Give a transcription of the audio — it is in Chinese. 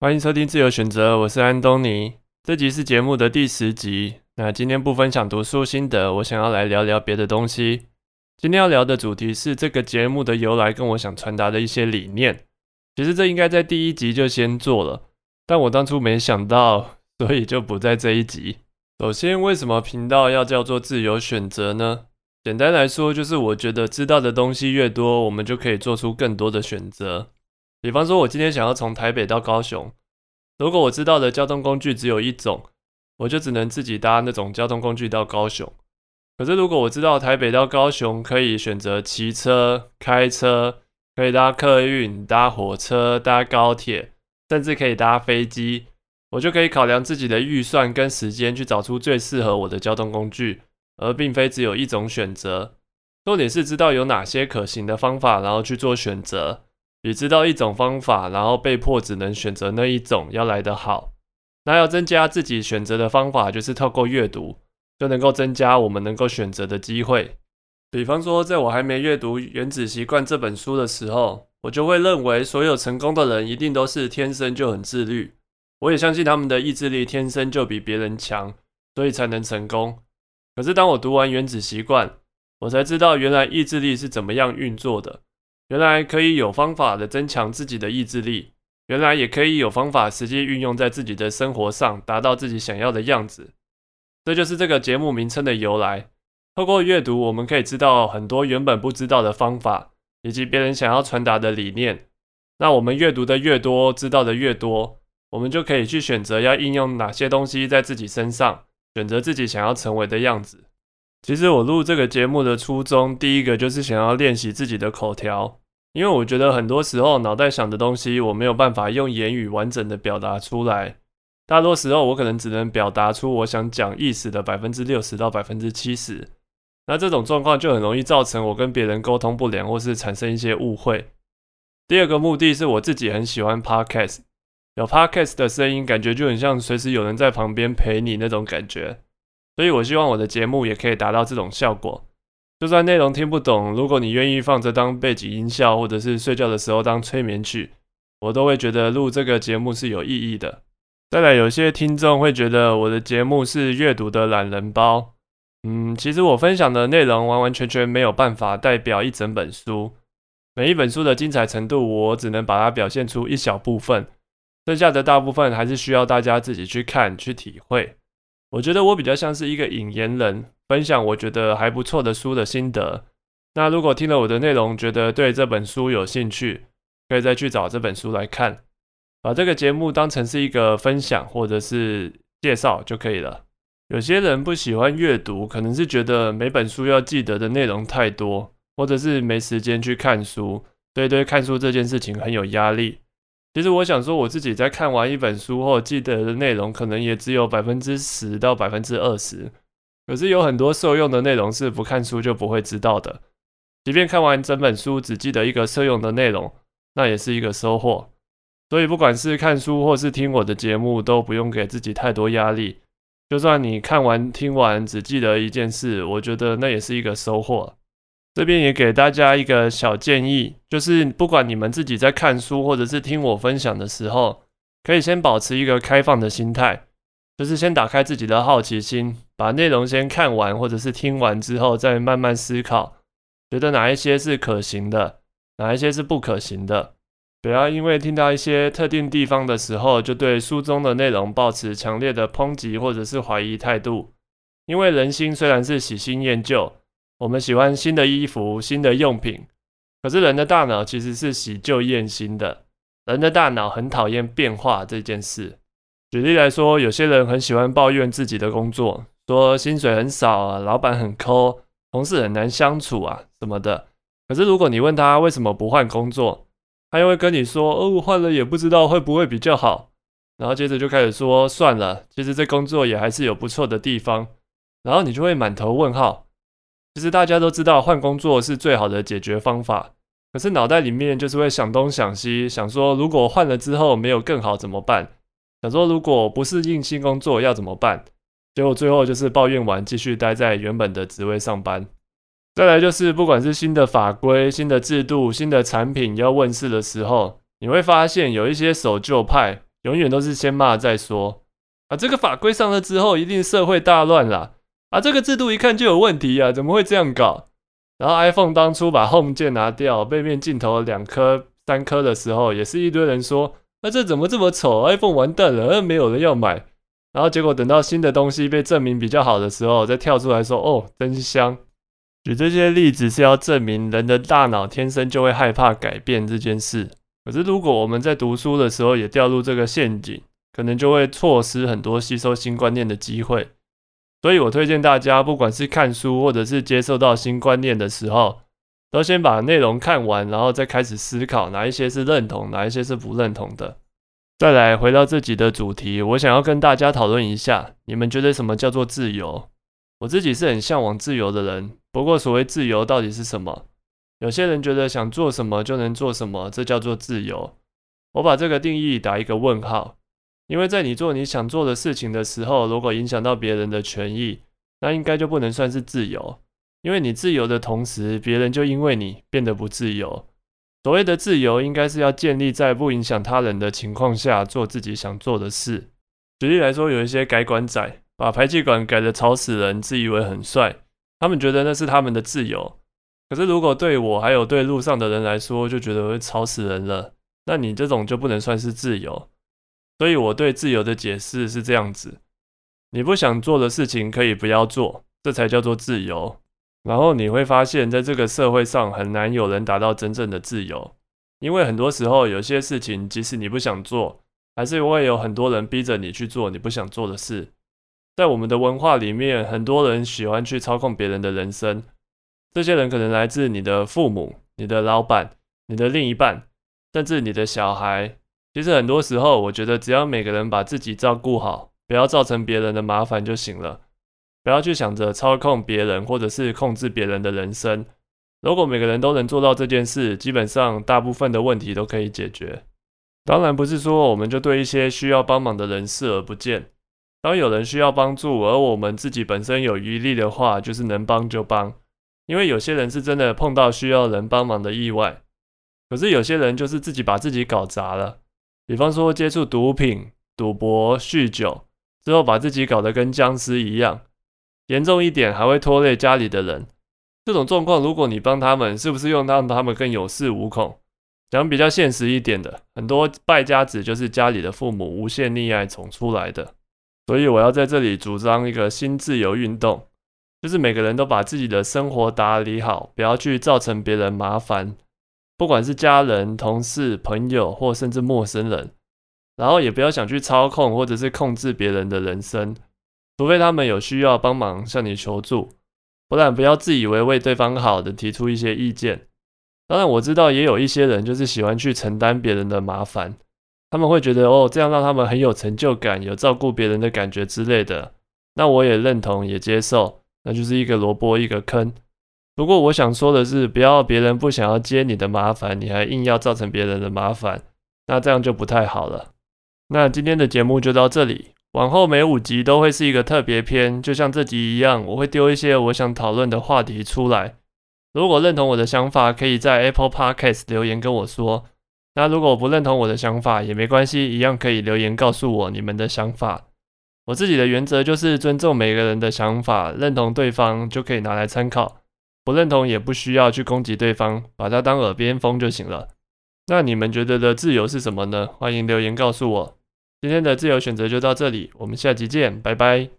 欢迎收听自由选择，我是安东尼。这集是节目的第十集。那今天不分享读书心得，我想要来聊聊别的东西。今天要聊的主题是这个节目的由来，跟我想传达的一些理念。其实这应该在第一集就先做了，但我当初没想到，所以就不在这一集。首先，为什么频道要叫做自由选择呢？简单来说，就是我觉得知道的东西越多，我们就可以做出更多的选择。比方说，我今天想要从台北到高雄，如果我知道的交通工具只有一种，我就只能自己搭那种交通工具到高雄。可是，如果我知道台北到高雄可以选择骑车、开车，可以搭客运、搭火车、搭高铁，甚至可以搭飞机，我就可以考量自己的预算跟时间，去找出最适合我的交通工具。而并非只有一种选择，重点是知道有哪些可行的方法，然后去做选择，比知道一种方法，然后被迫只能选择那一种要来得好。那要增加自己选择的方法，就是透过阅读，就能够增加我们能够选择的机会。比方说，在我还没阅读《原子习惯》这本书的时候，我就会认为所有成功的人一定都是天生就很自律。我也相信他们的意志力天生就比别人强，所以才能成功。可是当我读完《原子习惯》，我才知道原来意志力是怎么样运作的。原来可以有方法的增强自己的意志力，原来也可以有方法实际运用在自己的生活上，达到自己想要的样子。这就是这个节目名称的由来。透过阅读，我们可以知道很多原本不知道的方法，以及别人想要传达的理念。那我们阅读的越多，知道的越多，我们就可以去选择要应用哪些东西在自己身上。选择自己想要成为的样子。其实我录这个节目的初衷，第一个就是想要练习自己的口条，因为我觉得很多时候脑袋想的东西，我没有办法用言语完整的表达出来。大多时候我可能只能表达出我想讲意思的百分之六十到百分之七十。那这种状况就很容易造成我跟别人沟通不良，或是产生一些误会。第二个目的是我自己很喜欢 podcast。有 podcast 的声音，感觉就很像随时有人在旁边陪你那种感觉，所以我希望我的节目也可以达到这种效果。就算内容听不懂，如果你愿意放着当背景音效，或者是睡觉的时候当催眠曲，我都会觉得录这个节目是有意义的。再来，有些听众会觉得我的节目是阅读的懒人包，嗯，其实我分享的内容完完全全没有办法代表一整本书，每一本书的精彩程度，我只能把它表现出一小部分。剩下的大部分还是需要大家自己去看、去体会。我觉得我比较像是一个引言人，分享我觉得还不错的书的心得。那如果听了我的内容，觉得对这本书有兴趣，可以再去找这本书来看。把这个节目当成是一个分享或者是介绍就可以了。有些人不喜欢阅读，可能是觉得每本书要记得的内容太多，或者是没时间去看书，所以对看书这件事情很有压力。其实我想说，我自己在看完一本书后，记得的内容可能也只有百分之十到百分之二十。可是有很多受用的内容是不看书就不会知道的。即便看完整本书只记得一个受用的内容，那也是一个收获。所以不管是看书或是听我的节目，都不用给自己太多压力。就算你看完听完只记得一件事，我觉得那也是一个收获。这边也给大家一个小建议，就是不管你们自己在看书或者是听我分享的时候，可以先保持一个开放的心态，就是先打开自己的好奇心，把内容先看完或者是听完之后，再慢慢思考，觉得哪一些是可行的，哪一些是不可行的。不要因为听到一些特定地方的时候，就对书中的内容抱持强烈的抨击或者是怀疑态度，因为人心虽然是喜新厌旧。我们喜欢新的衣服、新的用品，可是人的大脑其实是喜旧厌新的。人的大脑很讨厌变化这件事。举例来说，有些人很喜欢抱怨自己的工作，说薪水很少啊，老板很抠，同事很难相处啊什么的。可是如果你问他为什么不换工作，他又会跟你说：“哦，换了也不知道会不会比较好。”然后接着就开始说：“算了，其实这工作也还是有不错的地方。”然后你就会满头问号。其实大家都知道换工作是最好的解决方法，可是脑袋里面就是会想东想西，想说如果换了之后没有更好怎么办？想说如果不适应新工作要怎么办？结果最后就是抱怨完，继续待在原本的职位上班。再来就是不管是新的法规、新的制度、新的产品要问世的时候，你会发现有一些守旧派，永远都是先骂再说。啊，这个法规上了之后，一定社会大乱啦！啊，这个制度一看就有问题啊，怎么会这样搞？然后 iPhone 当初把 Home 键拿掉，背面镜头两颗、三颗的时候，也是一堆人说，那这怎么这么丑？iPhone 完蛋了，没有人要买。然后结果等到新的东西被证明比较好的时候，再跳出来说，哦，真香。举这些例子是要证明人的大脑天生就会害怕改变这件事。可是如果我们在读书的时候也掉入这个陷阱，可能就会错失很多吸收新观念的机会，所以我推荐大家，不管是看书或者是接受到新观念的时候，都先把内容看完，然后再开始思考哪一些是认同，哪一些是不认同的。再来回到自己的主题，我想要跟大家讨论一下，你们觉得什么叫做自由？我自己是很向往自由的人，不过所谓自由到底是什么？有些人觉得想做什么就能做什么，这叫做自由。我把这个定义打一个问号。因为在你做你想做的事情的时候，如果影响到别人的权益，那应该就不能算是自由。因为你自由的同时，别人就因为你变得不自由。所谓的自由，应该是要建立在不影响他人的情况下做自己想做的事。举例来说，有一些改管仔把排气管改得吵死人，自以为很帅，他们觉得那是他们的自由。可是如果对我还有对路上的人来说，就觉得会吵死人了，那你这种就不能算是自由。所以我对自由的解释是这样子：你不想做的事情可以不要做，这才叫做自由。然后你会发现在这个社会上很难有人达到真正的自由，因为很多时候有些事情即使你不想做，还是会有很多人逼着你去做你不想做的事。在我们的文化里面，很多人喜欢去操控别人的人生，这些人可能来自你的父母、你的老板、你的另一半，甚至你的小孩。其实很多时候，我觉得只要每个人把自己照顾好，不要造成别人的麻烦就行了。不要去想着操控别人，或者是控制别人的人生。如果每个人都能做到这件事，基本上大部分的问题都可以解决。当然不是说我们就对一些需要帮忙的人视而不见。当有人需要帮助，而我们自己本身有余力的话，就是能帮就帮。因为有些人是真的碰到需要人帮忙的意外，可是有些人就是自己把自己搞砸了。比方说接触毒品、赌博、酗酒之后，把自己搞得跟僵尸一样，严重一点还会拖累家里的人。这种状况，如果你帮他们，是不是又让他们更有恃无恐？讲比较现实一点的，很多败家子就是家里的父母无限溺爱宠出来的。所以我要在这里主张一个新自由运动，就是每个人都把自己的生活打理好，不要去造成别人麻烦。不管是家人、同事、朋友，或甚至陌生人，然后也不要想去操控或者是控制别人的人生，除非他们有需要帮忙向你求助，不然不要自以为为对方好的提出一些意见。当然我知道也有一些人就是喜欢去承担别人的麻烦，他们会觉得哦这样让他们很有成就感，有照顾别人的感觉之类的。那我也认同也接受，那就是一个萝卜一个坑。不过我想说的是，不要别人不想要接你的麻烦，你还硬要造成别人的麻烦，那这样就不太好了。那今天的节目就到这里，往后每五集都会是一个特别篇，就像这集一样，我会丢一些我想讨论的话题出来。如果认同我的想法，可以在 Apple Podcast 留言跟我说。那如果不认同我的想法也没关系，一样可以留言告诉我你们的想法。我自己的原则就是尊重每个人的想法，认同对方就可以拿来参考。不认同也不需要去攻击对方，把它当耳边风就行了。那你们觉得的自由是什么呢？欢迎留言告诉我。今天的自由选择就到这里，我们下期见，拜拜。